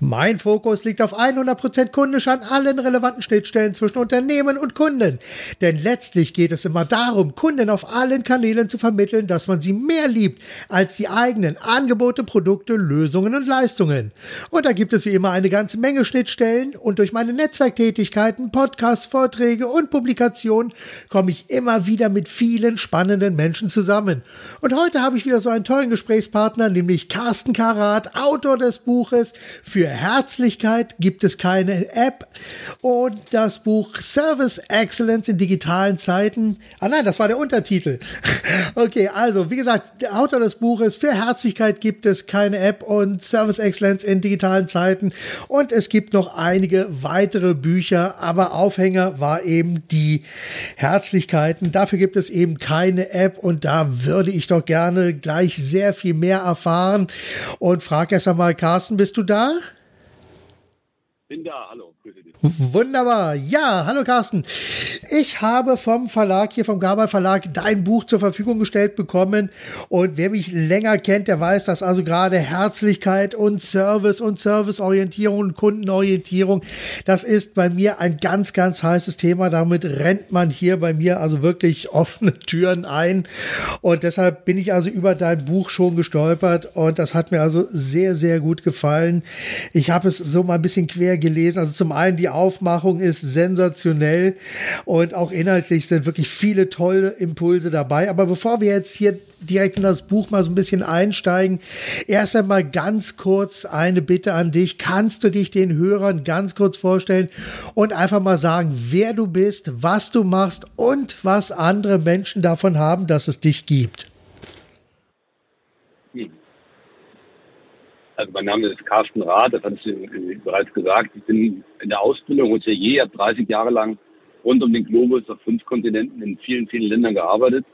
Mein Fokus liegt auf 100% kundisch an allen relevanten Schnittstellen zwischen Unternehmen und Kunden. Denn letztlich geht es immer darum, Kunden auf allen Kanälen zu vermitteln, dass man sie mehr liebt als die eigenen Angebote, Produkte, Lösungen und Leistungen. Und da gibt es wie immer eine ganze Menge Schnittstellen und durch meine Netzwerktätigkeiten, Podcasts, Vorträge und Publikationen komme ich immer wieder mit vielen spannenden Menschen zusammen. Und heute habe ich wieder so einen tollen Gesprächspartner, nämlich Carsten Karat, Autor des Buches für Herzlichkeit gibt es keine App und das Buch Service Excellence in digitalen Zeiten. Ah nein, das war der Untertitel. Okay, also wie gesagt, der Autor des Buches Für Herzlichkeit gibt es keine App und Service Excellence in digitalen Zeiten. Und es gibt noch einige weitere Bücher, aber Aufhänger war eben die Herzlichkeiten. Dafür gibt es eben keine App und da würde ich doch gerne gleich sehr viel mehr erfahren. Und frage erst einmal, Carsten, bist du da? Bin da, hallo, grüße dich. Wunderbar. Ja, hallo Carsten. Ich habe vom Verlag hier, vom Gabal Verlag, dein Buch zur Verfügung gestellt bekommen. Und wer mich länger kennt, der weiß, dass also gerade Herzlichkeit und Service und Serviceorientierung und Kundenorientierung, das ist bei mir ein ganz, ganz heißes Thema. Damit rennt man hier bei mir also wirklich offene Türen ein. Und deshalb bin ich also über dein Buch schon gestolpert. Und das hat mir also sehr, sehr gut gefallen. Ich habe es so mal ein bisschen quer gelesen. Also zum einen die Aufmachung ist sensationell und auch inhaltlich sind wirklich viele tolle Impulse dabei. Aber bevor wir jetzt hier direkt in das Buch mal so ein bisschen einsteigen, erst einmal ganz kurz eine Bitte an dich. Kannst du dich den Hörern ganz kurz vorstellen und einfach mal sagen, wer du bist, was du machst und was andere Menschen davon haben, dass es dich gibt? Also mein Name ist Carsten Rath, das hatte ich bereits gesagt. Ich bin in der Ausbildung Hotelier, habe 30 Jahre lang rund um den Globus auf fünf Kontinenten in vielen, vielen Ländern gearbeitet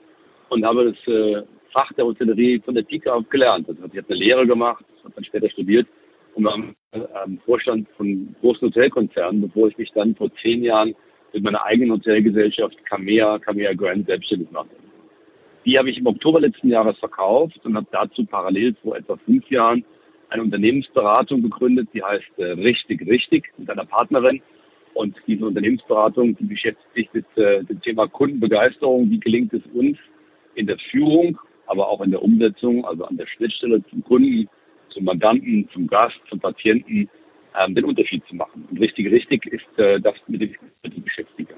und habe das äh, Fach der Hotellerie von der Pike auf gelernt. Also ich habe eine Lehre gemacht, habe dann später studiert und war am äh, Vorstand von großen Hotelkonzernen, bevor ich mich dann vor zehn Jahren mit meiner eigenen Hotelgesellschaft Camea, Camea Grand selbstständig machte. Die habe ich im Oktober letzten Jahres verkauft und habe dazu parallel vor etwa fünf Jahren eine Unternehmensberatung gegründet, die heißt äh, Richtig Richtig mit einer Partnerin. Und diese Unternehmensberatung, die beschäftigt sich mit äh, dem Thema Kundenbegeisterung. Wie gelingt es uns in der Führung, aber auch in der Umsetzung, also an der Schnittstelle zum Kunden, zum Mandanten, zum Gast, zum Patienten, ähm, den Unterschied zu machen. Und richtig, richtig ist äh, das, mit dem ich beschäftige.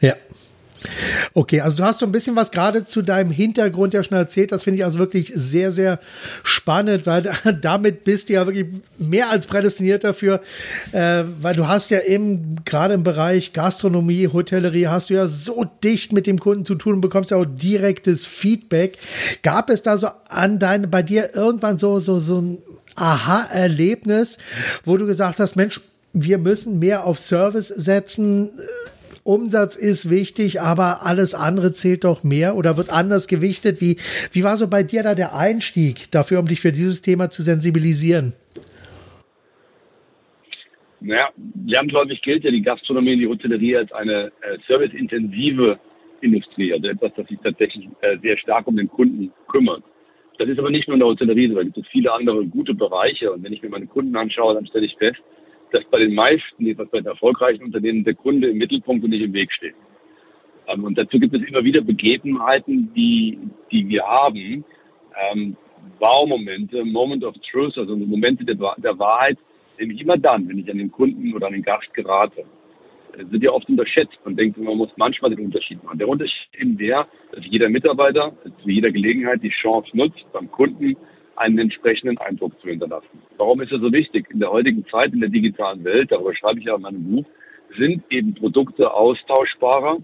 Ja, Okay, also du hast so ein bisschen was gerade zu deinem Hintergrund ja schon erzählt. Das finde ich also wirklich sehr, sehr spannend, weil damit bist du ja wirklich mehr als prädestiniert dafür, äh, weil du hast ja eben gerade im Bereich Gastronomie, Hotellerie, hast du ja so dicht mit dem Kunden zu tun und bekommst ja auch direktes Feedback. Gab es da so an deine, bei dir irgendwann so, so, so ein Aha-Erlebnis, wo du gesagt hast, Mensch, wir müssen mehr auf Service setzen, Umsatz ist wichtig, aber alles andere zählt doch mehr oder wird anders gewichtet. Wie, wie war so bei dir da der Einstieg dafür, um dich für dieses Thema zu sensibilisieren? Naja, lernläufig gilt ja die Gastronomie und die Hotellerie als eine äh, serviceintensive Industrie, also etwas, das sich tatsächlich äh, sehr stark um den Kunden kümmert. Das ist aber nicht nur in der Hotellerie so, da gibt es viele andere gute Bereiche. Und wenn ich mir meine Kunden anschaue, dann stelle ich fest, dass bei den meisten, jedenfalls bei den erfolgreichen Unternehmen, der Kunde im Mittelpunkt und nicht im Weg steht. Ähm, und dazu gibt es immer wieder Begebenheiten, die, die wir haben, ähm, Wow-Momente, Moment of Truth, also Momente der, der Wahrheit, nämlich immer dann, wenn ich an den Kunden oder an den Gast gerate. Das sind ja oft unterschätzt. Man denkt, man muss manchmal den Unterschied machen. Der Unterschied ist eben der, dass jeder Mitarbeiter zu jeder Gelegenheit die Chance nutzt, beim Kunden einen entsprechenden Eindruck zu hinterlassen. Warum ist das so wichtig? In der heutigen Zeit, in der digitalen Welt, darüber schreibe ich ja in meinem Buch, sind eben Produkte austauschbarer,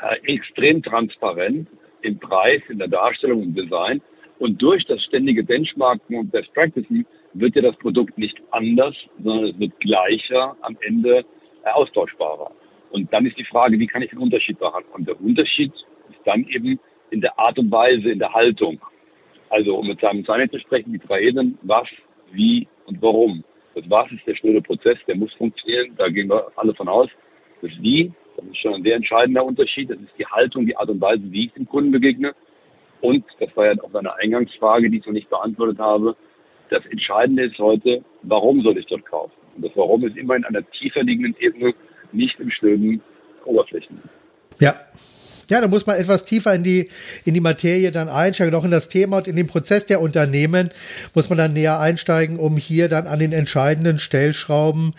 äh, extrem transparent im Preis, in der Darstellung, im Design. Und durch das ständige Benchmarken und Best Practices wird ja das Produkt nicht anders, sondern es wird gleicher, am Ende äh, austauschbarer. Und dann ist die Frage, wie kann ich den Unterschied machen? Und der Unterschied ist dann eben in der Art und Weise, in der Haltung. Also um mit seinem Zahnarzt zu sprechen, die drei Ebenen, was, wie und warum. Das Was ist der schnelle Prozess, der muss funktionieren, da gehen wir alle von aus. Das Wie, das ist schon ein sehr entscheidender Unterschied, das ist die Haltung, die Art und Weise, wie ich dem Kunden begegne. Und das war ja auch eine Eingangsfrage, die ich noch nicht beantwortet habe. Das Entscheidende ist heute, warum soll ich dort kaufen? Und das Warum ist immer in einer tiefer liegenden Ebene, nicht im schnöden Oberflächen. Ja, ja, da muss man etwas tiefer in die, in die Materie dann einsteigen, auch in das Thema und in den Prozess der Unternehmen muss man dann näher einsteigen, um hier dann an den entscheidenden Stellschrauben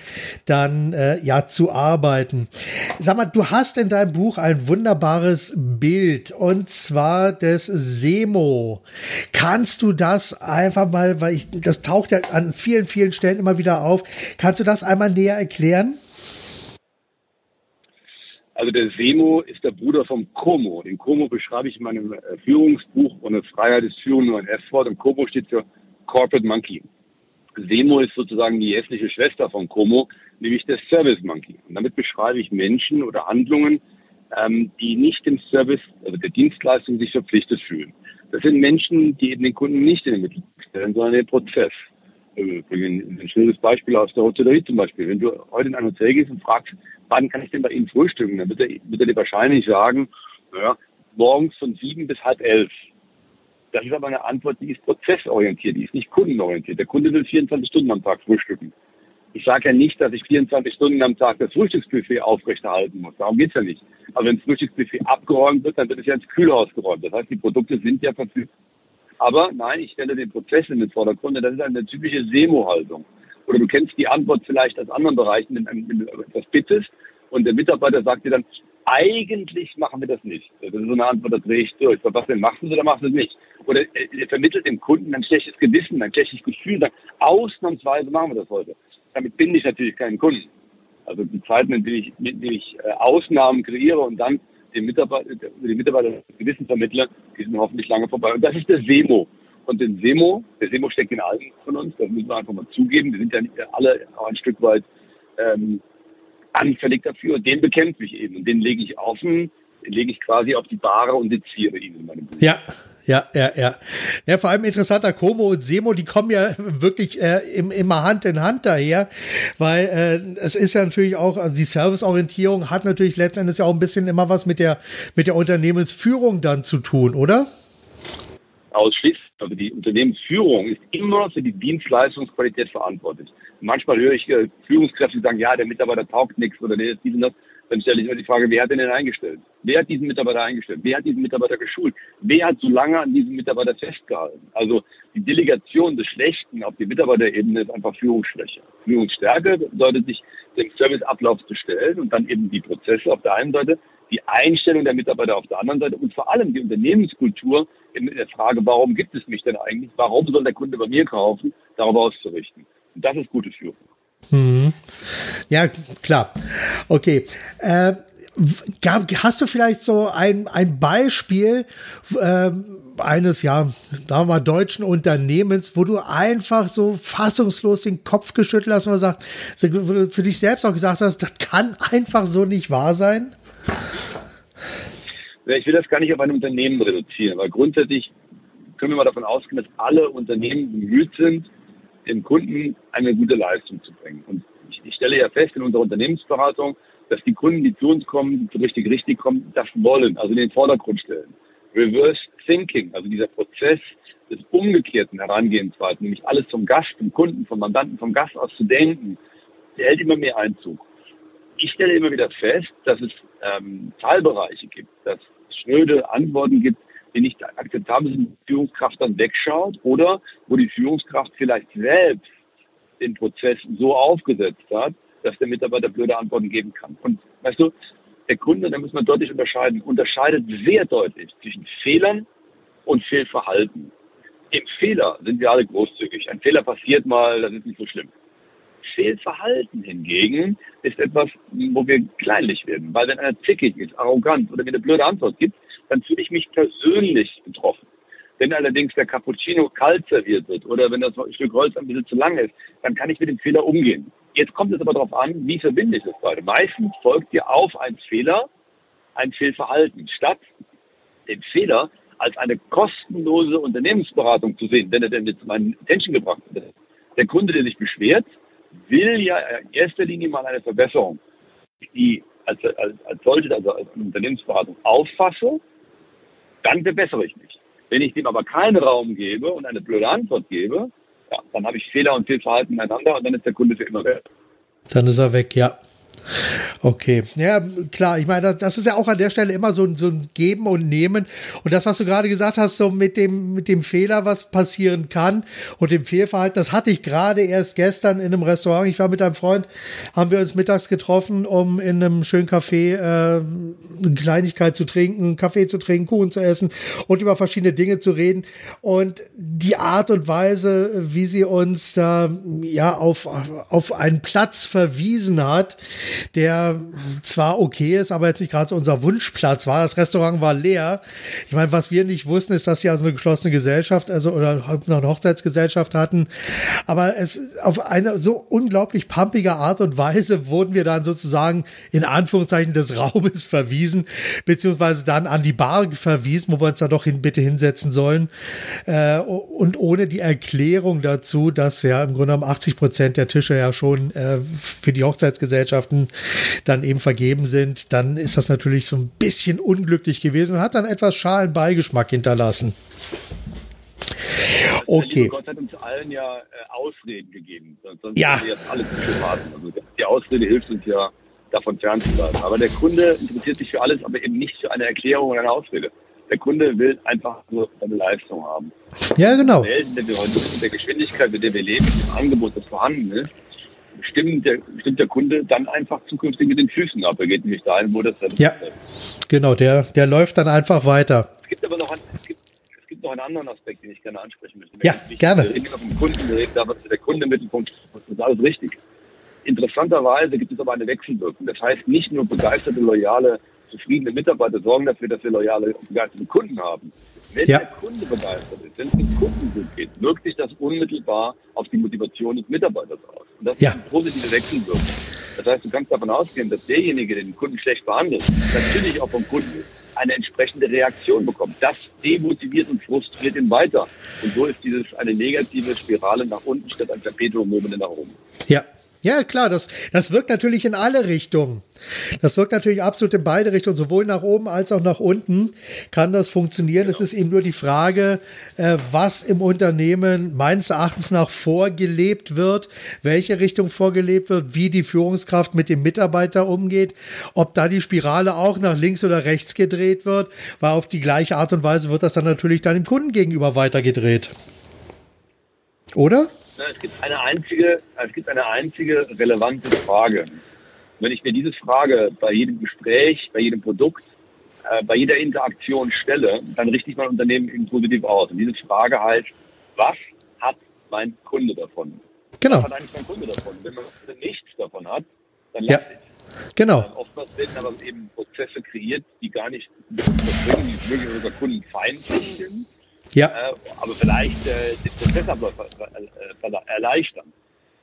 dann äh, ja zu arbeiten. Sag mal, du hast in deinem Buch ein wunderbares Bild und zwar des Semo. Kannst du das einfach mal, weil ich, das taucht ja an vielen, vielen Stellen immer wieder auf, kannst du das einmal näher erklären? Also der Semo ist der Bruder vom Como. Den Como beschreibe ich in meinem äh, Führungsbuch und Freiheit ist Führung nur ein F-Wort und Como steht für Corporate Monkey. Semo ist sozusagen die hässliche Schwester von Como, nämlich der Service Monkey. Und damit beschreibe ich Menschen oder Handlungen, ähm, die nicht dem Service, also der Dienstleistung sich verpflichtet fühlen. Das sind Menschen, die eben den Kunden nicht in den Mittelpunkt stellen, sondern den Prozess. Äh, ein schönes Beispiel aus der Hotellerie zum Beispiel. Wenn du heute in ein Hotel gehst und fragst, wann kann ich denn bei Ihnen frühstücken? Dann wird er, wird er dir wahrscheinlich sagen, naja, morgens von sieben bis halb elf. Das ist aber eine Antwort, die ist prozessorientiert, die ist nicht kundenorientiert. Der Kunde will 24 Stunden am Tag frühstücken. Ich sage ja nicht, dass ich 24 Stunden am Tag das Frühstücksbuffet aufrechterhalten muss. Darum geht's ja nicht. Aber wenn das Frühstücksbuffet abgeräumt wird, dann wird es ja ins Kühlhaus geräumt. Das heißt, die Produkte sind ja verfügbar. Aber nein, ich stelle den Prozess in den Vordergrund. Das ist eine typische Semo-Haltung oder du kennst die Antwort vielleicht aus anderen Bereichen, wenn, du etwas bittest und der Mitarbeiter sagt dir dann, eigentlich machen wir das nicht. Das ist so eine Antwort, da drehe ich durch. Was denn machst du oder machst du es nicht? Oder er vermittelt dem Kunden ein schlechtes Gewissen, ein schlechtes Gefühl, sagt, ausnahmsweise machen wir das heute. Damit binde ich natürlich keinen Kunden. Also die Zeiten, in denen ich, in denen ich äh, Ausnahmen kreiere und dann den Mitarbeiter, den Mitarbeiter Gewissen vermittle, die sind hoffentlich lange vorbei. Und das ist der Semo. Und den Semo, der Semo steckt in allen von uns, das müssen wir einfach mal zugeben. Wir sind ja nicht alle ein Stück weit ähm, anfällig dafür. Und den bekämpfe ich eben. Und den lege ich offen, den lege ich quasi auf die Bahre und seziere ihn in meinem Buch. Ja, ja, ja, ja. Ja, vor allem interessanter Como und Semo, die kommen ja wirklich äh, im, immer Hand in Hand daher, weil äh, es ist ja natürlich auch, also die Serviceorientierung hat natürlich letztendlich auch ein bisschen immer was mit der, mit der Unternehmensführung dann zu tun, oder? Ausschließlich. Also die Unternehmensführung ist immer für die Dienstleistungsqualität verantwortlich. Manchmal höre ich äh, Führungskräfte sagen, ja, der Mitarbeiter taugt nichts oder der ist diesen das. Dann stelle ich mir die Frage, wer hat den denn eingestellt? Wer hat diesen Mitarbeiter eingestellt? Wer hat diesen Mitarbeiter geschult? Wer hat so lange an diesem Mitarbeiter festgehalten? Also die Delegation des Schlechten auf die Mitarbeiterebene ist einfach Führungsschwäche. Führungsstärke bedeutet sich, dem Serviceablauf zu stellen und dann eben die Prozesse auf der einen Seite, die Einstellung der Mitarbeiter auf der anderen Seite und vor allem die Unternehmenskultur in der Frage, warum gibt es mich denn eigentlich? Warum soll der Kunde bei mir kaufen? Darauf auszurichten. Und das ist gute Führung. Mhm. Ja, klar. Okay. Äh, hast du vielleicht so ein, ein Beispiel äh, eines, ja, da mal deutschen Unternehmens, wo du einfach so fassungslos den Kopf geschüttelt hast und gesagt, für dich selbst auch gesagt hast, das kann einfach so nicht wahr sein? Ich will das gar nicht auf ein Unternehmen reduzieren, weil grundsätzlich können wir mal davon ausgehen, dass alle Unternehmen bemüht sind, dem Kunden eine gute Leistung zu bringen. Und ich, ich stelle ja fest in unserer Unternehmensberatung, dass die Kunden, die zu uns kommen, die richtig richtig kommen, das wollen, also in den Vordergrund stellen. Reverse Thinking, also dieser Prozess des umgekehrten Herangehensweisen, nämlich alles vom Gast, vom Kunden, vom Mandanten, vom Gast aus zu denken, der hält immer mehr Einzug. Ich stelle immer wieder fest, dass es ähm, Teilbereiche gibt, dass es schnöde Antworten gibt, die nicht akzeptabel sind, die Führungskraft dann wegschaut oder wo die Führungskraft vielleicht selbst den Prozess so aufgesetzt hat, dass der Mitarbeiter blöde Antworten geben kann. Und weißt du, der Kunde, da muss man deutlich unterscheiden, unterscheidet sehr deutlich zwischen Fehlern und Fehlverhalten. Im Fehler sind wir alle großzügig. Ein Fehler passiert mal, das ist nicht so schlimm. Fehlverhalten hingegen ist etwas, wo wir kleinlich werden. Weil wenn einer zickig ist, arrogant oder mir eine blöde Antwort gibt, dann fühle ich mich persönlich betroffen. Wenn allerdings der Cappuccino kalt serviert wird oder wenn das Stück Holz ein bisschen zu lang ist, dann kann ich mit dem Fehler umgehen. Jetzt kommt es aber darauf an, wie verbinde ich das beide. Meistens folgt dir auf ein Fehler ein Fehlverhalten, statt den Fehler als eine kostenlose Unternehmensberatung zu sehen, wenn er denn jetzt meinen Attention gebracht wird. Der Kunde, der sich beschwert, will ja in erster Linie mal eine Verbesserung, die als, als, als solche, also als Unternehmensberatung auffasse, dann verbessere ich mich. Wenn ich dem aber keinen Raum gebe und eine blöde Antwort gebe, ja, dann habe ich Fehler und Fehlverhalten miteinander und dann ist der Kunde für immer weg. Dann ist er weg, ja. Okay, ja, klar. Ich meine, das ist ja auch an der Stelle immer so ein, so ein Geben und Nehmen. Und das, was du gerade gesagt hast, so mit dem, mit dem Fehler, was passieren kann und dem Fehlverhalten, das hatte ich gerade erst gestern in einem Restaurant. Ich war mit einem Freund, haben wir uns mittags getroffen, um in einem schönen Café äh, eine Kleinigkeit zu trinken, Kaffee zu trinken, Kuchen zu essen und über verschiedene Dinge zu reden. Und die Art und Weise, wie sie uns da ja auf, auf einen Platz verwiesen hat, der zwar okay ist, aber jetzt nicht gerade so unser Wunschplatz war. Das Restaurant war leer. Ich meine, was wir nicht wussten, ist, dass sie also eine geschlossene Gesellschaft, also oder noch eine Hochzeitsgesellschaft hatten. Aber es auf eine so unglaublich pumpige Art und Weise wurden wir dann sozusagen in Anführungszeichen des Raumes verwiesen, beziehungsweise dann an die Bar verwiesen, wo wir uns da doch hin, bitte hinsetzen sollen. Äh, und ohne die Erklärung dazu, dass ja im Grunde genommen 80 Prozent der Tische ja schon äh, für die Hochzeitsgesellschaften dann eben vergeben sind, dann ist das natürlich so ein bisschen unglücklich gewesen und hat dann etwas schalen Beigeschmack hinterlassen. Okay. Gott hat uns allen ja äh, Ausreden gegeben. Sonst ja. wir jetzt alles Also die Ausrede hilft uns ja, davon fernzubleiben. Aber der Kunde interessiert sich für alles, aber eben nicht für eine Erklärung oder eine Ausrede. Der Kunde will einfach nur seine Leistung haben. Ja, genau. Wir heute mit der Geschwindigkeit, mit der wir leben, mit dem Angebot, das vorhanden ist, stimmt der, stimmt der Kunde dann einfach zukünftig mit den Füßen ab. Er geht nämlich dahin, wo das Ja, genau, der, der läuft dann einfach weiter. Es gibt aber noch, ein, es gibt, es gibt noch einen anderen Aspekt, den ich gerne ansprechen möchte. Ja, nicht, gerne. Wir reden immer vom Kunden, wir reden darüber, der Kunde im Mittelpunkt das ist alles richtig. Interessanterweise gibt es aber eine Wechselwirkung. Das heißt, nicht nur begeisterte, loyale, zufriedene Mitarbeiter sorgen dafür, dass wir loyale und begeisterte Kunden haben. Wenn ja. der Kunde begeistert ist, wenn es dem Kunden gut geht, wirkt sich das unmittelbar auf die Motivation des Mitarbeiters aus. Und das ja. ist eine positive Wechselwirkung. Das heißt, du kannst davon ausgehen, dass derjenige, der den Kunden schlecht behandelt, natürlich auch vom Kunden eine entsprechende Reaktion bekommt. Das demotiviert und frustriert ihn weiter. Und so ist dieses eine negative Spirale nach unten statt ein Perpetuum mobile nach oben. Ja, ja, klar, das, das wirkt natürlich in alle Richtungen. Das wirkt natürlich absolut in beide Richtungen, sowohl nach oben als auch nach unten kann das funktionieren. Es ist eben nur die Frage, äh, was im Unternehmen meines Erachtens nach vorgelebt wird, welche Richtung vorgelebt wird, wie die Führungskraft mit dem Mitarbeiter umgeht, ob da die Spirale auch nach links oder rechts gedreht wird, weil auf die gleiche Art und Weise wird das dann natürlich dann dem Kunden gegenüber weitergedreht. Oder? Es gibt eine einzige, es gibt eine einzige relevante Frage. Wenn ich mir diese Frage bei jedem Gespräch, bei jedem Produkt, äh, bei jeder Interaktion stelle, dann richte ich mein Unternehmen eben positiv aus. Und diese Frage heißt, was hat mein Kunde davon? Genau. Was hat eigentlich mein Kunde davon? Wenn man nichts davon hat, dann ja. ich. Genau. Ähm, oftmals werden aber eben Prozesse kreiert, die gar nicht bringen, die wirklich unser Kunden feindlich sind ja. Äh, aber vielleicht äh, den Prozessablauf erleichtern.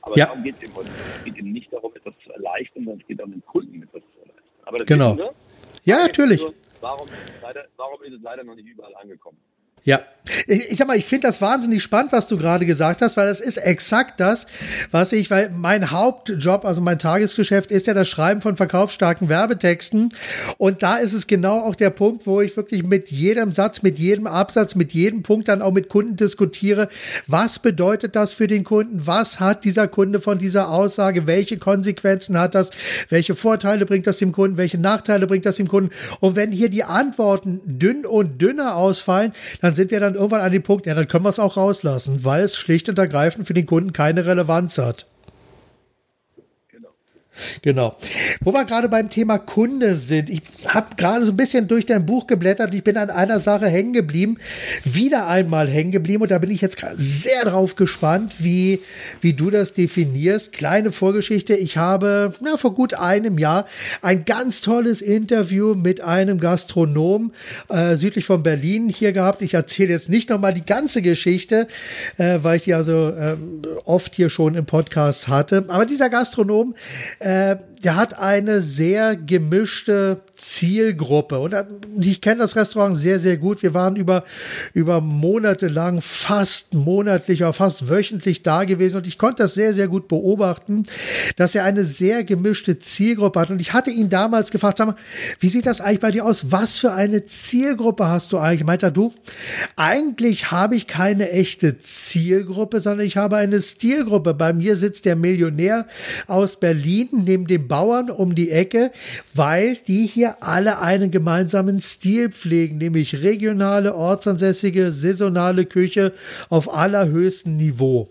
Aber ja. darum geht es eben heute. Es geht eben nicht darum, etwas zu erleichtern, sondern es geht um den Kunden etwas zu erleichtern. Aber das genau. Ja, natürlich. Also, warum, leider, warum ist es leider noch nicht überall angekommen? Ja, ich, sag mal, ich finde das wahnsinnig spannend, was du gerade gesagt hast, weil das ist exakt das, was ich, weil mein Hauptjob, also mein Tagesgeschäft ist ja das Schreiben von verkaufsstarken Werbetexten. Und da ist es genau auch der Punkt, wo ich wirklich mit jedem Satz, mit jedem Absatz, mit jedem Punkt dann auch mit Kunden diskutiere, was bedeutet das für den Kunden, was hat dieser Kunde von dieser Aussage, welche Konsequenzen hat das, welche Vorteile bringt das dem Kunden, welche Nachteile bringt das dem Kunden? Und wenn hier die Antworten dünn und dünner ausfallen, dann sind wir dann irgendwann an dem Punkt, ja, dann können wir es auch rauslassen, weil es schlicht und ergreifend für den Kunden keine Relevanz hat. Genau. Wo wir gerade beim Thema Kunde sind. Ich habe gerade so ein bisschen durch dein Buch geblättert und ich bin an einer Sache hängen geblieben. Wieder einmal hängen geblieben und da bin ich jetzt sehr drauf gespannt, wie, wie du das definierst. Kleine Vorgeschichte. Ich habe na, vor gut einem Jahr ein ganz tolles Interview mit einem Gastronom äh, südlich von Berlin hier gehabt. Ich erzähle jetzt nicht nochmal die ganze Geschichte, äh, weil ich die also äh, oft hier schon im Podcast hatte. Aber dieser Gastronom äh, der hat eine sehr gemischte Zielgruppe. Und äh, ich kenne das Restaurant sehr, sehr gut. Wir waren über, über Monate lang, fast monatlich oder fast wöchentlich da gewesen. Und ich konnte das sehr, sehr gut beobachten, dass er eine sehr gemischte Zielgruppe hat. Und ich hatte ihn damals gefragt, sag mal, wie sieht das eigentlich bei dir aus? Was für eine Zielgruppe hast du eigentlich? Meint er, du, eigentlich habe ich keine echte Zielgruppe, sondern ich habe eine Stilgruppe. Bei mir sitzt der Millionär aus Berlin neben dem Bauern um die Ecke, weil die hier alle einen gemeinsamen Stil pflegen, nämlich regionale, ortsansässige, saisonale Küche auf allerhöchstem Niveau.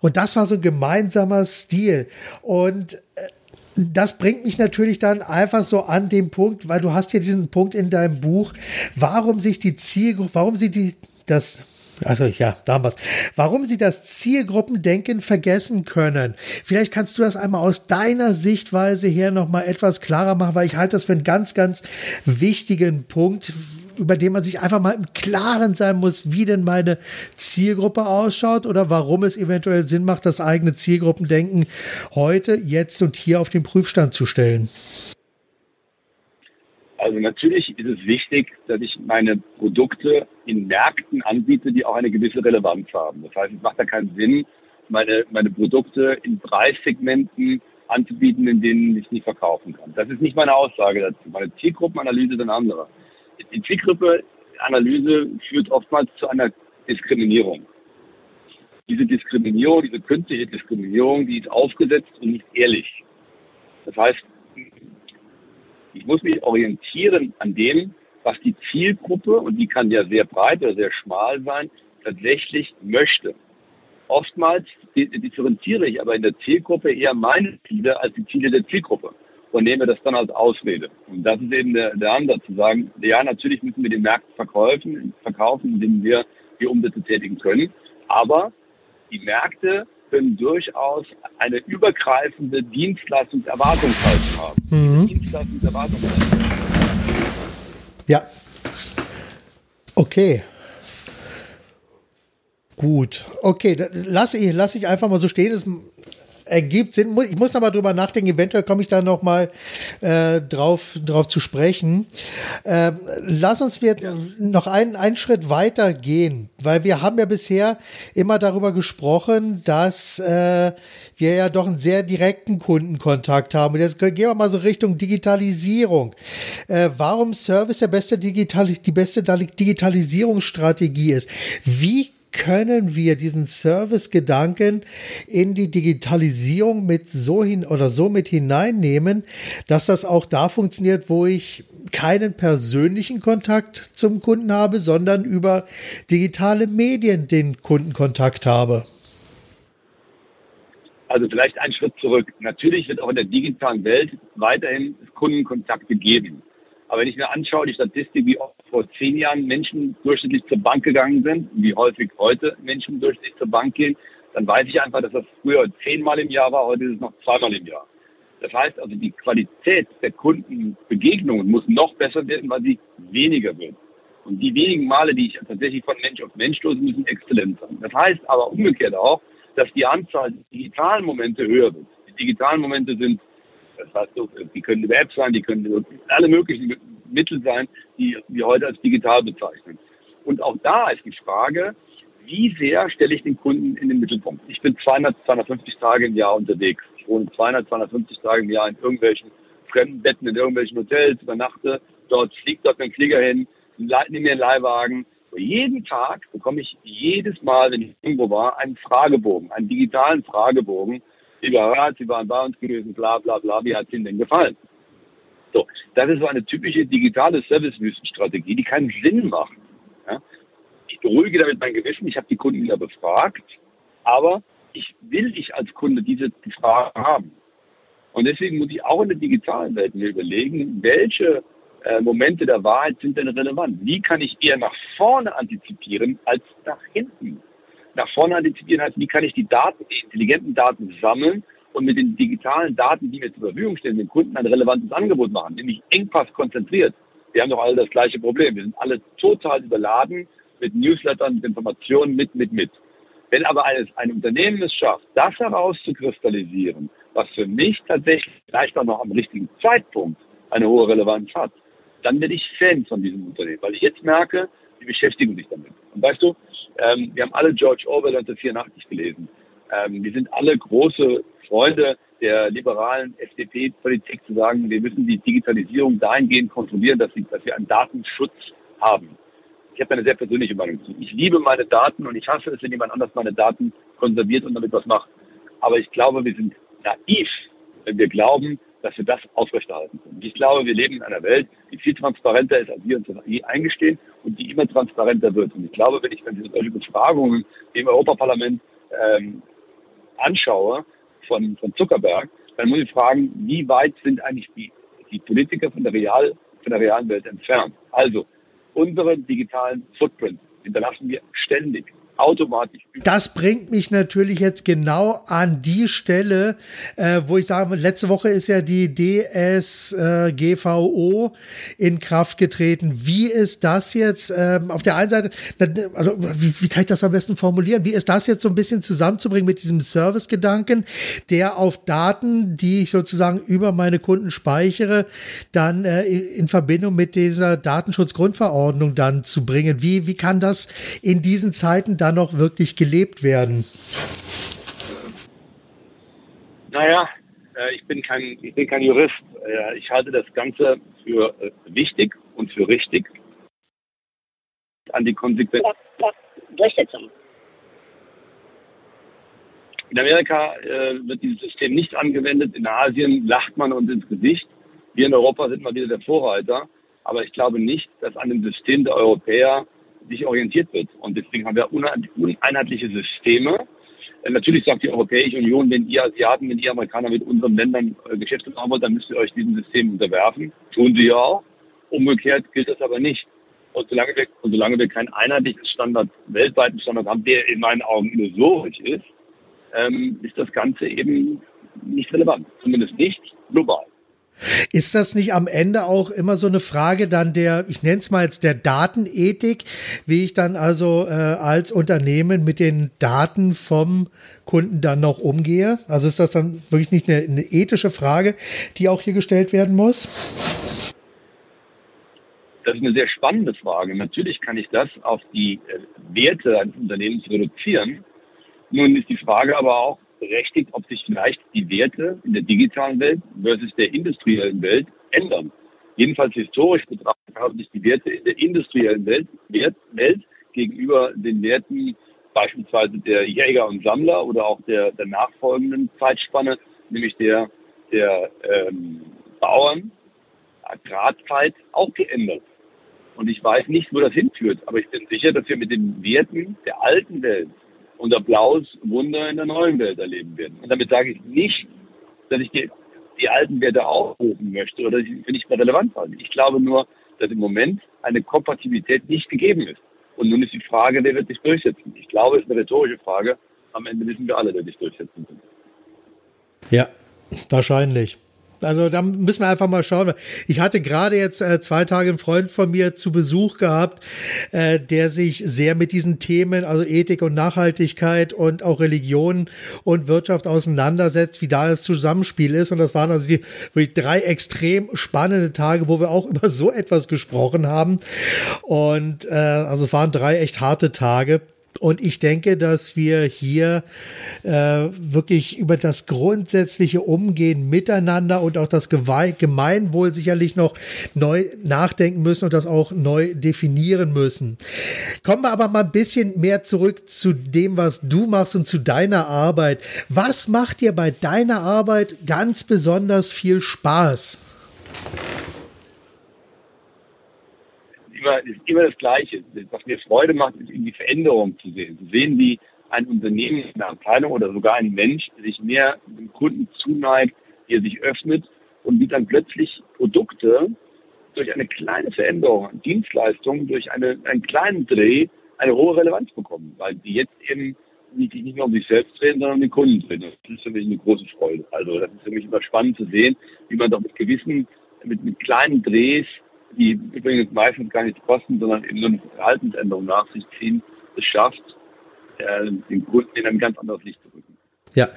Und das war so ein gemeinsamer Stil. Und äh, das bringt mich natürlich dann einfach so an den Punkt, weil du hast hier diesen Punkt in deinem Buch, warum sich die Zielgruppe, warum sie die, das also ja, da haben wir Warum sie das Zielgruppendenken vergessen können. Vielleicht kannst du das einmal aus deiner Sichtweise her nochmal etwas klarer machen, weil ich halte das für einen ganz, ganz wichtigen Punkt, über den man sich einfach mal im Klaren sein muss, wie denn meine Zielgruppe ausschaut oder warum es eventuell Sinn macht, das eigene Zielgruppendenken heute, jetzt und hier auf den Prüfstand zu stellen. Also natürlich ist es wichtig, dass ich meine Produkte in Märkten anbiete, die auch eine gewisse Relevanz haben. Das heißt, es macht da keinen Sinn, meine, meine Produkte in Preissegmenten anzubieten, in denen ich nicht verkaufen kann. Das ist nicht meine Aussage dazu. Meine Zielgruppenanalyse ist eine andere. Die Zielgruppenanalyse führt oftmals zu einer Diskriminierung. Diese Diskriminierung, diese künstliche Diskriminierung, die ist aufgesetzt und nicht ehrlich. Das heißt, ich muss mich orientieren an dem, was die Zielgruppe, und die kann ja sehr breit oder sehr schmal sein, tatsächlich möchte. Oftmals differenziere ich aber in der Zielgruppe eher meine Ziele als die Ziele der Zielgruppe und nehme das dann als Ausrede. Und das ist eben der, der Ansatz, zu sagen, ja, natürlich müssen wir den Markt verkaufen, verkaufen, indem wir die Umsätze tätigen können. Aber die Märkte können durchaus eine übergreifende Dienstleistungserwartungshaltung haben. Mhm. Ja. Okay. Gut. Okay, lass ich, lass ich einfach mal so stehen. Das ergibt Sinn. Ich muss noch mal drüber nachdenken. Eventuell komme ich da noch mal äh, drauf, drauf zu sprechen. Äh, lass uns jetzt ja. noch einen, einen Schritt weiter gehen, weil wir haben ja bisher immer darüber gesprochen, dass äh, wir ja doch einen sehr direkten Kundenkontakt haben. Und jetzt gehen wir mal so Richtung Digitalisierung. Äh, warum Service der beste Digital die beste Digitalisierungsstrategie ist? Wie können wir diesen Service-Gedanken in die Digitalisierung mit so hin oder so mit hineinnehmen, dass das auch da funktioniert, wo ich keinen persönlichen Kontakt zum Kunden habe, sondern über digitale Medien den Kundenkontakt habe? Also vielleicht einen Schritt zurück. Natürlich wird auch in der digitalen Welt weiterhin Kundenkontakte geben. Aber wenn ich mir anschaue, die Statistik, wie oft vor zehn Jahren Menschen durchschnittlich zur Bank gegangen sind, wie häufig heute Menschen durchschnittlich zur Bank gehen, dann weiß ich einfach, dass das früher zehnmal im Jahr war, heute ist es noch zweimal im Jahr. Das heißt also, die Qualität der Kundenbegegnungen muss noch besser werden, weil sie weniger wird. Und die wenigen Male, die ich tatsächlich von Mensch auf Mensch stoße, müssen exzellent sein. Das heißt aber umgekehrt auch, dass die Anzahl digitalen Momente höher wird. Die digitalen Momente sind das heißt, die können über Apps sein, die können alle möglichen Mittel sein, die wir heute als digital bezeichnen. Und auch da ist die Frage, wie sehr stelle ich den Kunden in den Mittelpunkt? Ich bin 200, 250 Tage im Jahr unterwegs. Ich wohne 200, 250 Tage im Jahr in irgendwelchen fremden Betten, in irgendwelchen Hotels, übernachte dort, fliege dort dem Flieger hin, nehme mir einen Leihwagen. jeden Tag bekomme ich jedes Mal, wenn ich irgendwo war, einen Fragebogen, einen digitalen Fragebogen, überhört, sie waren bei uns gewesen, bla bla bla, wie hat es Ihnen denn gefallen? So, das ist so eine typische digitale Service-Wüstenstrategie, die keinen Sinn macht. Ja? Ich beruhige damit mein Gewissen, ich habe die Kunden wieder befragt, aber ich will ich als Kunde diese die Frage haben. Und deswegen muss ich auch in der digitalen Welt mir überlegen, welche äh, Momente der Wahrheit sind denn relevant? Wie kann ich eher nach vorne antizipieren als nach hinten? nach vorne antizipieren heißt, wie kann ich die Daten, die intelligenten Daten sammeln und mit den digitalen Daten, die mir zur Verfügung stehen, den Kunden ein relevantes Angebot machen, nämlich Engpass konzentriert. Wir haben doch alle das gleiche Problem. Wir sind alle total überladen mit Newslettern, mit Informationen, mit, mit, mit. Wenn aber eines, ein Unternehmen es schafft, das herauszukristallisieren, was für mich tatsächlich vielleicht auch noch am richtigen Zeitpunkt eine hohe Relevanz hat, dann bin ich Fan von diesem Unternehmen, weil ich jetzt merke, die beschäftigen sich damit. Und weißt du, ähm, wir haben alle George Orwell 1984 gelesen. Ähm, wir sind alle große Freunde der liberalen FDP-Politik zu sagen, wir müssen die Digitalisierung dahingehend kontrollieren, dass, sie, dass wir einen Datenschutz haben. Ich habe eine sehr persönliche Meinung zu. Ich liebe meine Daten und ich hasse es, wenn jemand anders meine Daten konserviert und damit was macht. Aber ich glaube, wir sind naiv, wenn wir glauben, dass wir das aufrechterhalten können. Ich glaube, wir leben in einer Welt, die viel transparenter ist, als wir uns das je eingestehen und die immer transparenter wird. Und ich glaube, wenn ich dann diese solche Befragungen im Europaparlament ähm, anschaue von, von Zuckerberg, dann muss ich fragen, wie weit sind eigentlich die, die Politiker von der, Real, von der realen Welt entfernt? Also, unseren digitalen Footprint hinterlassen wir ständig automatisch. Das bringt mich natürlich jetzt genau an die Stelle, äh, wo ich sage, letzte Woche ist ja die DSGVO äh, in Kraft getreten. Wie ist das jetzt ähm, auf der einen Seite, also, wie, wie kann ich das am besten formulieren? Wie ist das jetzt so ein bisschen zusammenzubringen mit diesem Service-Gedanken, der auf Daten, die ich sozusagen über meine Kunden speichere, dann äh, in Verbindung mit dieser Datenschutzgrundverordnung dann zu bringen? Wie, wie kann das in diesen Zeiten dann noch wirklich gelebt werden? Naja, äh, ich bin kein, ich bin kein Jurist. Äh, ich halte das Ganze für äh, wichtig und für richtig. An die Konsequenzen. Durchsetzung. In Amerika wird dieses System nicht angewendet. In Asien lacht man uns ins Gesicht. Wir in Europa sind mal wieder der Vorreiter. Aber ich glaube nicht, dass an dem System der Europäer sich orientiert wird. Und deswegen haben wir uneinheitliche Systeme. Äh, natürlich sagt die Europäische Union, wenn ihr Asiaten, wenn ihr Amerikaner mit unseren Ländern äh, Geschäfte machen wollt, dann müsst ihr euch diesem System unterwerfen. Tun sie ja auch. Umgekehrt gilt das aber nicht. Und solange wir, und solange wir kein einheitliches Standard, weltweiten Standard haben, der in meinen Augen illusorisch ist, ähm, ist das Ganze eben nicht relevant. Zumindest nicht global. Ist das nicht am Ende auch immer so eine Frage dann der, ich nenne es mal jetzt der Datenethik, wie ich dann also äh, als Unternehmen mit den Daten vom Kunden dann noch umgehe? Also ist das dann wirklich nicht eine, eine ethische Frage, die auch hier gestellt werden muss? Das ist eine sehr spannende Frage. Natürlich kann ich das auf die äh, Werte eines Unternehmens reduzieren. Nun ist die Frage aber auch, berechtigt, ob sich vielleicht die Werte in der digitalen Welt versus der industriellen Welt ändern. Jedenfalls historisch betrachtet haben sich die Werte in der industriellen Welt, Welt gegenüber den Werten beispielsweise der Jäger und Sammler oder auch der, der nachfolgenden Zeitspanne, nämlich der, der ähm, Bauern, Agrarzeit, auch geändert. Und ich weiß nicht, wo das hinführt, aber ich bin sicher, dass wir mit den Werten der alten Welt unser blaues Wunder in der neuen Welt erleben werden. Und damit sage ich nicht, dass ich die, die alten Werte aufrufen möchte oder sie für nicht mehr relevant halte. Ich glaube nur, dass im Moment eine Kompatibilität nicht gegeben ist. Und nun ist die Frage, wer wird sich durchsetzen? Ich glaube, es ist eine rhetorische Frage. Am Ende wissen wir alle, wer sich durchsetzen wird. Ja, wahrscheinlich. Also da müssen wir einfach mal schauen. Ich hatte gerade jetzt äh, zwei Tage einen Freund von mir zu Besuch gehabt, äh, der sich sehr mit diesen Themen, also Ethik und Nachhaltigkeit und auch Religion und Wirtschaft auseinandersetzt, wie da das Zusammenspiel ist. Und das waren also die wirklich drei extrem spannende Tage, wo wir auch über so etwas gesprochen haben. Und äh, also es waren drei echt harte Tage. Und ich denke, dass wir hier äh, wirklich über das grundsätzliche Umgehen miteinander und auch das Gemeinwohl sicherlich noch neu nachdenken müssen und das auch neu definieren müssen. Kommen wir aber mal ein bisschen mehr zurück zu dem, was du machst und zu deiner Arbeit. Was macht dir bei deiner Arbeit ganz besonders viel Spaß? Immer, ist immer das Gleiche. Was mir Freude macht, ist die Veränderung zu sehen. Zu sehen, wie ein Unternehmen, eine Abteilung oder sogar ein Mensch sich mehr dem Kunden zuneigt, wie er sich öffnet und wie dann plötzlich Produkte durch eine kleine Veränderung, Dienstleistungen durch eine, einen kleinen Dreh eine hohe Relevanz bekommen, weil die jetzt eben nicht, nicht nur um sich selbst drehen, sondern um den Kunden drehen. Das ist für mich eine große Freude. Also das ist für mich immer spannend zu sehen, wie man doch mit gewissen, mit, mit kleinen Drehs die übrigens meistens gar nichts kosten, sondern eben nur eine Verhaltensänderung nach sich ziehen, es schafft, äh, den Kunden in ein ganz anderes Licht zu rücken. Ja,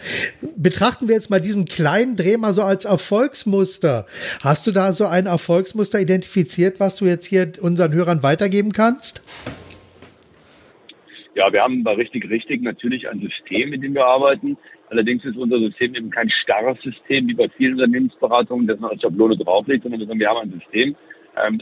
betrachten wir jetzt mal diesen kleinen Dreh mal so als Erfolgsmuster. Hast du da so ein Erfolgsmuster identifiziert, was du jetzt hier unseren Hörern weitergeben kannst? Ja, wir haben bei richtig, richtig natürlich ein System, mit dem wir arbeiten. Allerdings ist unser System eben kein starres System wie bei vielen Unternehmensberatungen, das man als Schablone drauflegt, sondern wir haben ein System ähm,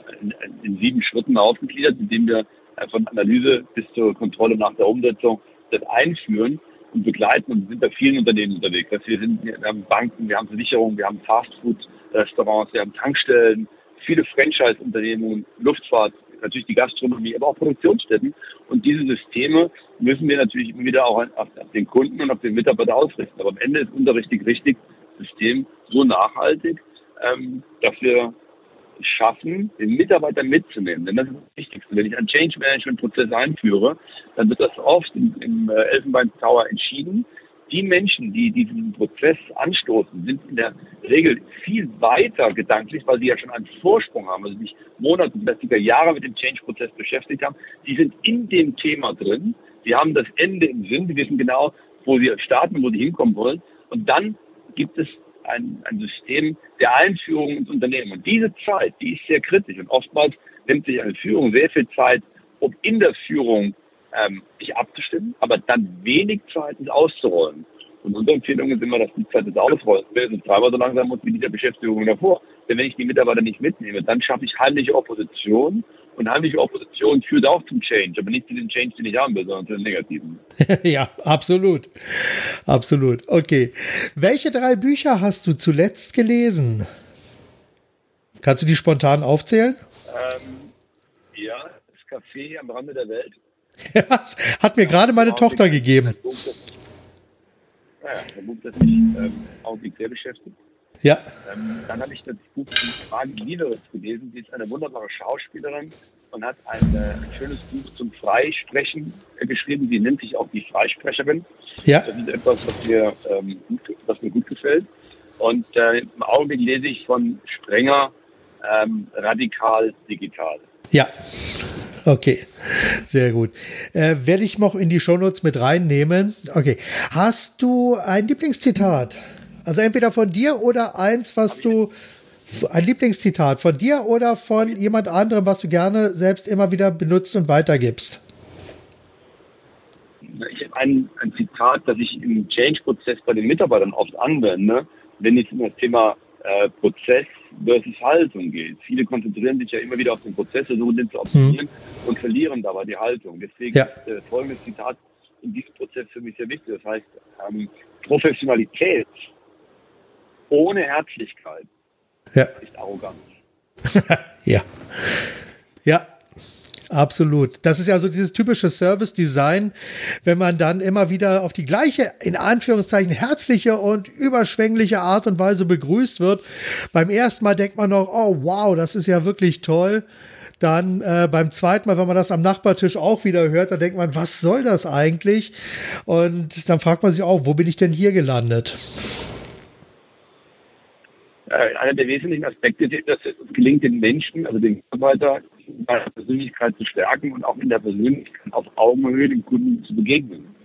in, sieben Schritten aufgegliedert, mit dem wir äh, von Analyse bis zur Kontrolle nach der Umsetzung das einführen und begleiten und sind bei vielen Unternehmen unterwegs. Also wir, sind, wir haben Banken, wir haben Versicherungen, wir haben Fastfood-Restaurants, wir haben Tankstellen, viele Franchise-Unternehmungen, Luftfahrt, natürlich die Gastronomie, aber auch Produktionsstätten. Und diese Systeme müssen wir natürlich immer wieder auch auf, auf den Kunden und auf den Mitarbeiter ausrichten. Aber am Ende ist unser richtig, richtig System so nachhaltig, ähm, dass wir schaffen, den Mitarbeiter mitzunehmen. Denn das ist das Wichtigste. Wenn ich einen Change Management Prozess einführe, dann wird das oft im, im äh, Elfenbein Tower entschieden die Menschen, die diesen Prozess anstoßen, sind in der Regel viel weiter gedanklich, weil sie ja schon einen Vorsprung haben, also sich Monate, vielleicht sogar Jahre mit dem Change-Prozess beschäftigt haben. Die sind in dem Thema drin, die haben das Ende im Sinn, die wissen genau, wo sie starten, wo sie hinkommen wollen. Und dann gibt es ein, ein System der Einführung ins Unternehmen. Und diese Zeit, die ist sehr kritisch. Und oftmals nimmt sich eine Führung sehr viel Zeit, um in der Führung ähm, sich abzustimmen, aber dann wenig Zeit ist auszurollen. Und unsere Empfehlung ist immer, dass die Zeit des Ausrolls mindestens dreimal so lang sein muss wie die der Beschäftigung davor. Denn wenn ich die Mitarbeiter nicht mitnehme, dann schaffe ich heimliche Opposition. Und heimliche Opposition führt auch zum Change, aber nicht zu dem Change, den ich haben will, sondern zu den negativen. ja, absolut. Absolut. Okay. Welche drei Bücher hast du zuletzt gelesen? Kannst du die spontan aufzählen? Ähm, ja, das Café am Rande der Welt das hat mir ja, gerade meine Tochter gegeben. Naja, ein Buch, das mich ähm, augenblicklich sehr beschäftigt. Ja. Ähm, dann habe ich das Buch von Fragen Liederitz gelesen. Sie ist eine wunderbare Schauspielerin und hat ein, äh, ein schönes Buch zum Freisprechen äh, geschrieben. Sie nennt sich auch die Freisprecherin. Ja. Das ist etwas, was mir, ähm, gut, was mir gut gefällt. Und äh, im Augenblick lese ich von Sprenger ähm, radikal digital. Ja. Okay, sehr gut. Äh, werde ich noch in die Shownotes mit reinnehmen. Okay. Hast du ein Lieblingszitat? Also entweder von dir oder eins, was du ein Lieblingszitat von dir oder von jemand anderem, was du gerne selbst immer wieder benutzt und weitergibst? Ich habe ein, ein Zitat, das ich im Change-Prozess bei den Mitarbeitern oft anwende, wenn es um das Thema äh, Prozess versus Haltung geht. Viele konzentrieren sich ja immer wieder auf den Prozess, versuchen den zu optimieren mhm. und verlieren dabei die Haltung. Deswegen ja. ist äh, folgendes Zitat in diesem Prozess für mich sehr wichtig. Das heißt, ähm, Professionalität ohne Herzlichkeit ja. ist Arroganz. ja. Ja, Absolut. Das ist ja so dieses typische Service-Design, wenn man dann immer wieder auf die gleiche, in Anführungszeichen, herzliche und überschwängliche Art und Weise begrüßt wird. Beim ersten Mal denkt man noch, oh wow, das ist ja wirklich toll. Dann äh, beim zweiten Mal, wenn man das am Nachbartisch auch wieder hört, dann denkt man, was soll das eigentlich? Und dann fragt man sich auch, wo bin ich denn hier gelandet? Äh, einer der wesentlichen Aspekte dass es gelingt, den Menschen, also den Mitarbeiter, in seiner Persönlichkeit zu stärken und auch in der Persönlichkeit auf Augenhöhe den Kunden zu begegnen.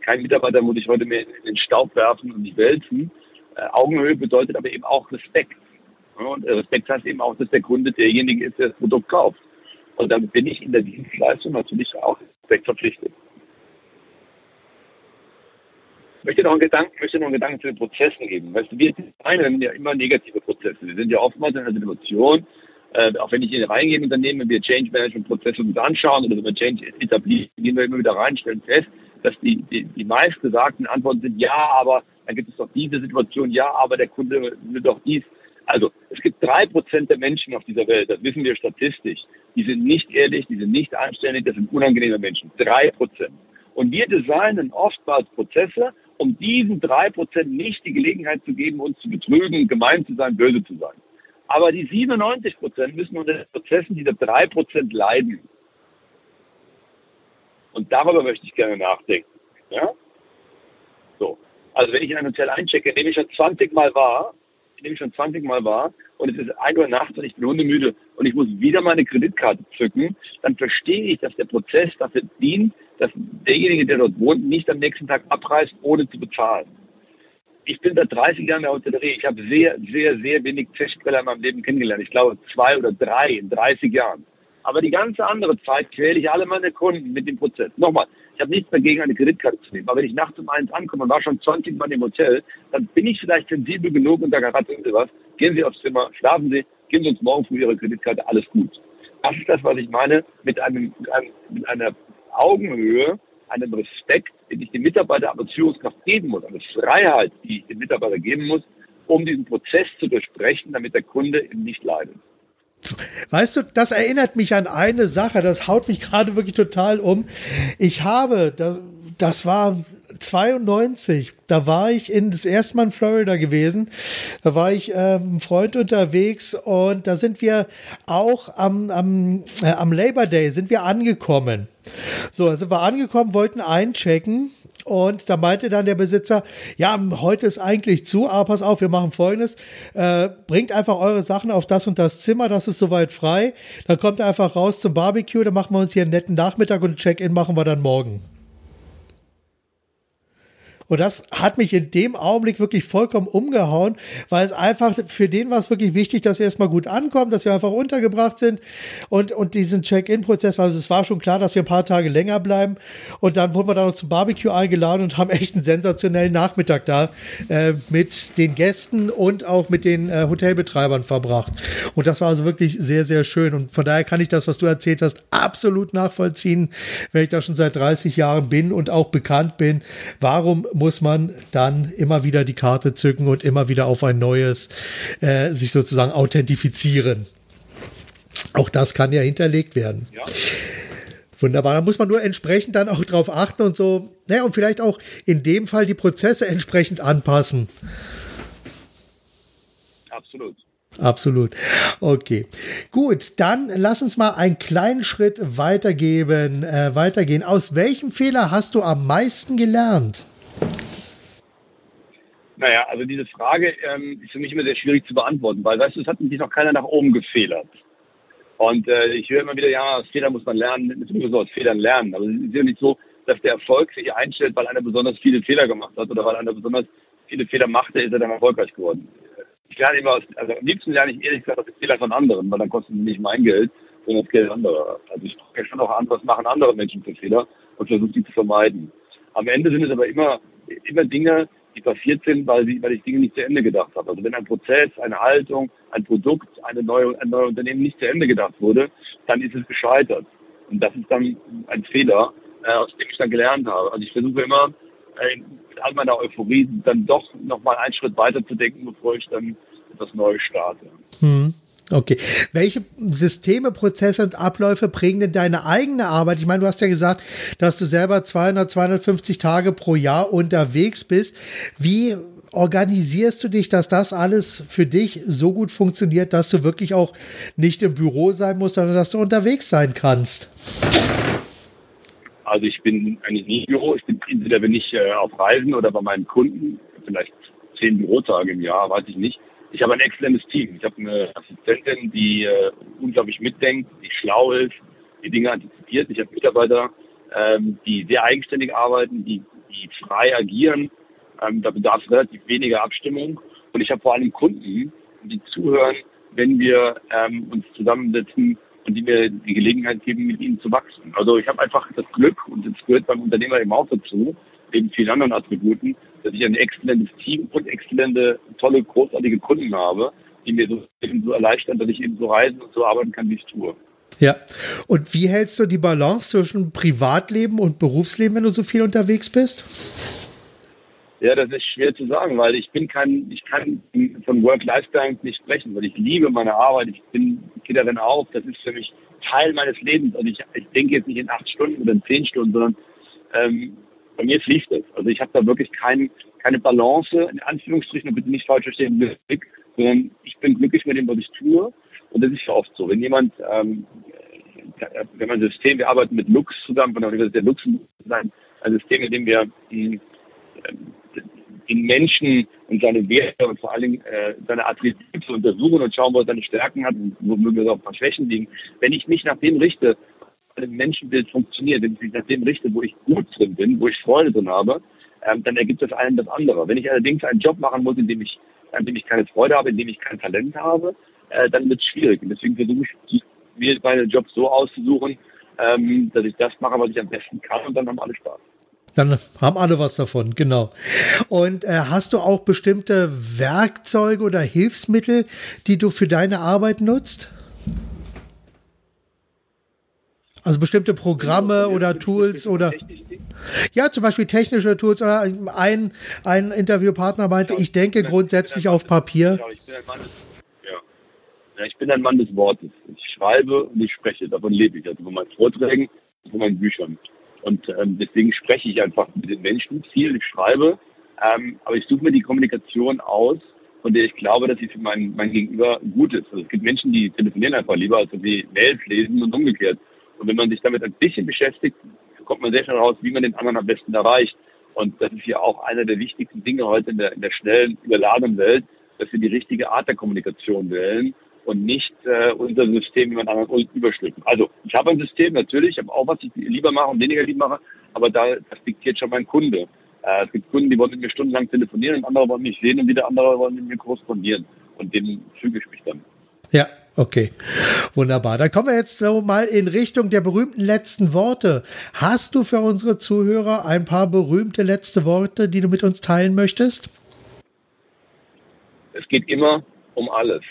Kein Mitarbeiter muss sich heute mehr in den Staub werfen und nicht wälzen. Äh, Augenhöhe bedeutet aber eben auch Respekt. Und Respekt heißt eben auch, dass der Kunde derjenige ist, der das Produkt kauft. Und damit bin ich in der Dienstleistung natürlich auch Respekt verpflichtet. Möchte noch einen Gedanken, möchte noch einen Gedanken zu den Prozessen geben. Weißt du, wir designen ja immer negative Prozesse. Wir sind ja oftmals in einer Situation, äh, auch wenn ich hier reingehe in Unternehmen, wenn wir Change Management Prozesse uns anschauen oder wenn wir Change etablieren, gehen wir immer wieder rein, stellen fest, dass die, die, die meist gesagten Antworten sind, ja, aber dann gibt es doch diese Situation, ja, aber der Kunde will doch dies. Also es gibt drei Prozent der Menschen auf dieser Welt, das wissen wir statistisch, die sind nicht ehrlich, die sind nicht anständig, das sind unangenehme Menschen. Drei Prozent. Und wir designen oftmals Prozesse, um diesen drei Prozent nicht die Gelegenheit zu geben, uns zu betrügen, gemein zu sein, böse zu sein. Aber die 97 Prozent müssen unter den Prozessen dieser drei Prozent leiden. Und darüber möchte ich gerne nachdenken. Ja? So. Also wenn ich in ein Hotel einchecke, in dem ich schon 20 Mal war, in dem ich schon 20 Mal war und es ist 1 Uhr nachts und ich bin hundemüde und ich muss wieder meine Kreditkarte zücken, dann verstehe ich, dass der Prozess dafür dient, dass derjenige, der dort wohnt, nicht am nächsten Tag abreist, ohne zu bezahlen. Ich bin seit 30 Jahren in der Hotellerie. Ich habe sehr, sehr, sehr wenig Testquelle in meinem Leben kennengelernt. Ich glaube zwei oder drei in 30 Jahren. Aber die ganze andere Zeit quäle ich alle meine Kunden mit dem Prozess. Nochmal, ich habe nichts dagegen, eine Kreditkarte zu nehmen. Aber wenn ich nachts um eins ankomme und war schon 20 Mal im Hotel, dann bin ich vielleicht sensibel genug und sage, raten Sie was, gehen Sie aufs Zimmer, schlafen Sie, geben Sie uns morgen früh Ihre Kreditkarte, alles gut. Das ist das, was ich meine, mit, einem, mit, einem, mit einer Augenhöhe, einem Respekt, den ich dem Mitarbeiter aber Führungskraft geben muss, eine Freiheit, die ich dem Mitarbeiter geben muss, um diesen Prozess zu durchbrechen, damit der Kunde eben nicht leidet. Weißt du, das erinnert mich an eine Sache, das haut mich gerade wirklich total um. Ich habe, das, das war 92, da war ich in das erste Mal in Florida gewesen. Da war ich ähm, ein Freund unterwegs und da sind wir auch am, am, äh, am Labor Day sind wir angekommen. So, also wir angekommen, wollten einchecken und da meinte dann der Besitzer, ja, heute ist eigentlich zu, aber pass auf, wir machen folgendes, äh, bringt einfach eure Sachen auf das und das Zimmer, das ist soweit frei, dann kommt einfach raus zum Barbecue, dann machen wir uns hier einen netten Nachmittag und Check-in machen wir dann morgen. Und das hat mich in dem Augenblick wirklich vollkommen umgehauen, weil es einfach für den war es wirklich wichtig, dass wir erstmal gut ankommen, dass wir einfach untergebracht sind und, und diesen Check-in-Prozess, weil es war schon klar, dass wir ein paar Tage länger bleiben. Und dann wurden wir dann noch zum Barbecue eingeladen und haben echt einen sensationellen Nachmittag da äh, mit den Gästen und auch mit den äh, Hotelbetreibern verbracht. Und das war also wirklich sehr, sehr schön. Und von daher kann ich das, was du erzählt hast, absolut nachvollziehen, wenn ich da schon seit 30 Jahren bin und auch bekannt bin. Warum muss man dann immer wieder die Karte zücken und immer wieder auf ein neues äh, sich sozusagen authentifizieren. Auch das kann ja hinterlegt werden. Ja. Wunderbar. Da muss man nur entsprechend dann auch drauf achten und so, naja, und vielleicht auch in dem Fall die Prozesse entsprechend anpassen. Absolut. Absolut. Okay. Gut, dann lass uns mal einen kleinen Schritt weitergeben, äh, weitergehen. Aus welchem Fehler hast du am meisten gelernt? Naja, also diese Frage ähm, ist für mich immer sehr schwierig zu beantworten, weil, weißt du, es hat mich noch keiner nach oben gefehlert. Und äh, ich höre immer wieder, ja, aus Fehlern muss man lernen, man aus Fehlern lernen. Aber es ist ja nicht so, dass der Erfolg sich einstellt, weil einer besonders viele Fehler gemacht hat oder weil einer besonders viele Fehler machte, ist er dann erfolgreich geworden. Ich lerne immer aus, also am liebsten lerne ich ehrlich gesagt aus den Fehlern von anderen, weil dann kostet es nicht mein Geld, sondern das Geld anderer. Also ich kann schon auch anderes machen andere Menschen für Fehler und versuche die zu vermeiden. Am Ende sind es aber immer immer Dinge, die passiert sind, weil, sie, weil ich Dinge nicht zu Ende gedacht habe. Also wenn ein Prozess, eine Haltung, ein Produkt, eine neue, ein neues Unternehmen nicht zu Ende gedacht wurde, dann ist es gescheitert. Und das ist dann ein Fehler, äh, aus dem ich dann gelernt habe. Also ich versuche immer, äh, mit all meiner Euphorie dann doch nochmal einen Schritt weiter zu denken, bevor ich dann etwas Neues starte. Hm. Okay. Welche Systeme, Prozesse und Abläufe prägen denn deine eigene Arbeit? Ich meine, du hast ja gesagt, dass du selber 200, 250 Tage pro Jahr unterwegs bist. Wie organisierst du dich, dass das alles für dich so gut funktioniert, dass du wirklich auch nicht im Büro sein musst, sondern dass du unterwegs sein kannst? Also ich bin eigentlich nie im Büro. Ich bin entweder bin ich äh, auf Reisen oder bei meinen Kunden, vielleicht zehn Bürotage im Jahr, weiß ich nicht. Ich habe ein exzellentes Team. Ich habe eine Assistentin, die äh, unglaublich mitdenkt, die schlau ist, die Dinge antizipiert. Ich habe Mitarbeiter, ähm, die sehr eigenständig arbeiten, die, die frei agieren. Ähm, da bedarf es relativ weniger Abstimmung. Und ich habe vor allem Kunden, die zuhören, wenn wir ähm, uns zusammensetzen und die mir die Gelegenheit geben, mit ihnen zu wachsen. Also ich habe einfach das Glück, und das gehört beim Unternehmer eben auch dazu, neben vielen anderen Attributen, dass ich ein exzellentes Team und exzellente, tolle, großartige Kunden habe, die mir so, eben so erleichtern, dass ich eben so reisen und so arbeiten kann, wie ich es tue. Ja. Und wie hältst du die Balance zwischen Privatleben und Berufsleben, wenn du so viel unterwegs bist? Ja, das ist schwer zu sagen, weil ich bin kein, ich kann von Work-Life-Balance nicht sprechen, weil ich liebe meine Arbeit, ich bin, gehe darin auf, das ist für mich Teil meines Lebens und ich, ich denke jetzt nicht in acht Stunden oder in zehn Stunden, sondern ähm, bei mir fließt es. Also ich habe da wirklich kein, keine Balance, in Anführungsstrichen, bitte nicht falsch verstehen, sondern ich bin glücklich mit dem, was ich tue. Und das ist ja oft so. Wenn jemand, ähm, wenn man ein System, wir arbeiten mit Lux zusammen von der Universität Luxemburg, ein, System, in dem wir die, den Menschen und seine Werte und vor allen Dingen äh, seine Attribute untersuchen und schauen, wo er seine Stärken hat und wo mögen auch ein paar Schwächen liegen. Wenn ich mich nach dem richte, ein Menschenbild funktioniert, wenn ich mich nach dem richte, wo ich gut drin bin, wo ich Freude drin habe, ähm, dann ergibt das einen das andere. Wenn ich allerdings einen Job machen muss, in dem ich, in dem ich keine Freude habe, in dem ich kein Talent habe, äh, dann wird es schwierig. Und deswegen versuche ich, mir meine Jobs so auszusuchen, ähm, dass ich das mache, was ich am besten kann und dann haben alle Spaß. Dann haben alle was davon, genau. Und äh, hast du auch bestimmte Werkzeuge oder Hilfsmittel, die du für deine Arbeit nutzt? Also bestimmte Programme oder Tools oder ja, zum Beispiel technische Tools oder ein, ein Interviewpartner meinte, ich denke grundsätzlich auf Papier. Ich bin ein Mann des Wortes. Ich schreibe und ich spreche, davon lebe ich. Also von meinen Vorträgen, von meinen Büchern. Und ähm, deswegen spreche ich einfach mit den Menschen viel, ich schreibe, ähm, aber ich suche mir die Kommunikation aus, von der ich glaube, dass sie für mein, mein Gegenüber gut ist. Also es gibt Menschen, die telefonieren einfach lieber, als sie Mails lesen und umgekehrt. Und wenn man sich damit ein bisschen beschäftigt, kommt man sehr schnell raus, wie man den anderen am besten erreicht. Und das ist ja auch einer der wichtigsten Dinge heute in der, in der schnellen, überladenen Welt, dass wir die richtige Art der Kommunikation wählen und nicht äh, unser System jemand anderen überstülpen. Also ich habe ein System natürlich, ich habe auch was ich lieber mache und weniger lieber mache, aber da das diktiert schon mein Kunde. Äh, es gibt Kunden, die wollen mit mir stundenlang telefonieren und andere wollen mich sehen und wieder andere wollen mit mir korrespondieren und denen füge ich mich dann. Ja, okay. Wunderbar. Dann kommen wir jetzt mal in Richtung der berühmten letzten Worte. Hast du für unsere Zuhörer ein paar berühmte letzte Worte, die du mit uns teilen möchtest? Es geht immer um alles.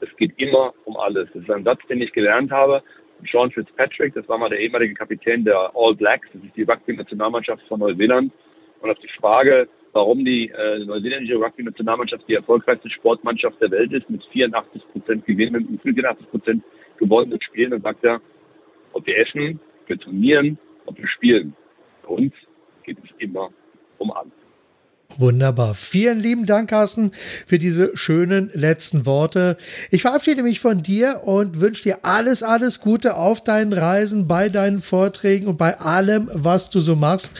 Es geht immer um alles. Das ist ein Satz, den ich gelernt habe. Sean Fitzpatrick, das war mal der ehemalige Kapitän der All Blacks, das ist die Rugby-Nationalmannschaft von Neuseeland. Und auf die Frage, warum die äh, neuseeländische Rugby-Nationalmannschaft die erfolgreichste Sportmannschaft der Welt ist, mit 84 Prozent Gewinnen, mit 84 Prozent gewonnenen Spielen, dann sagt er, ob wir essen, ob wir trainieren, ob wir spielen. Bei uns geht es immer um alles. Wunderbar. Vielen lieben Dank, Carsten, für diese schönen letzten Worte. Ich verabschiede mich von dir und wünsche dir alles, alles Gute auf deinen Reisen, bei deinen Vorträgen und bei allem, was du so machst.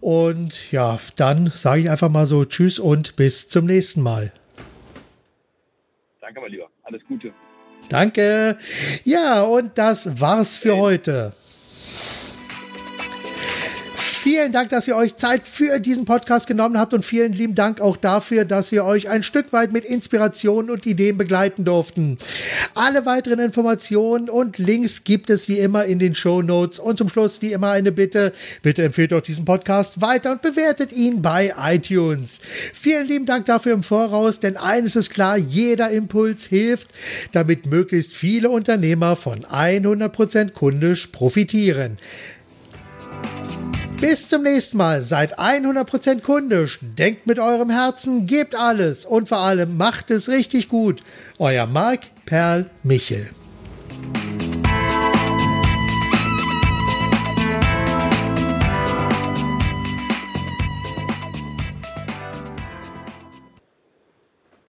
Und ja, dann sage ich einfach mal so Tschüss und bis zum nächsten Mal. Danke, mein Lieber. Alles Gute. Danke. Ja, und das war's für heute. Vielen Dank, dass ihr euch Zeit für diesen Podcast genommen habt und vielen lieben Dank auch dafür, dass wir euch ein Stück weit mit Inspirationen und Ideen begleiten durften. Alle weiteren Informationen und Links gibt es wie immer in den Show Notes und zum Schluss wie immer eine Bitte. Bitte empfehlt euch diesen Podcast weiter und bewertet ihn bei iTunes. Vielen lieben Dank dafür im Voraus, denn eines ist klar, jeder Impuls hilft, damit möglichst viele Unternehmer von 100% kundisch profitieren. Bis zum nächsten Mal. Seid 100% kundisch. Denkt mit eurem Herzen, gebt alles und vor allem macht es richtig gut. Euer Marc Perl Michel.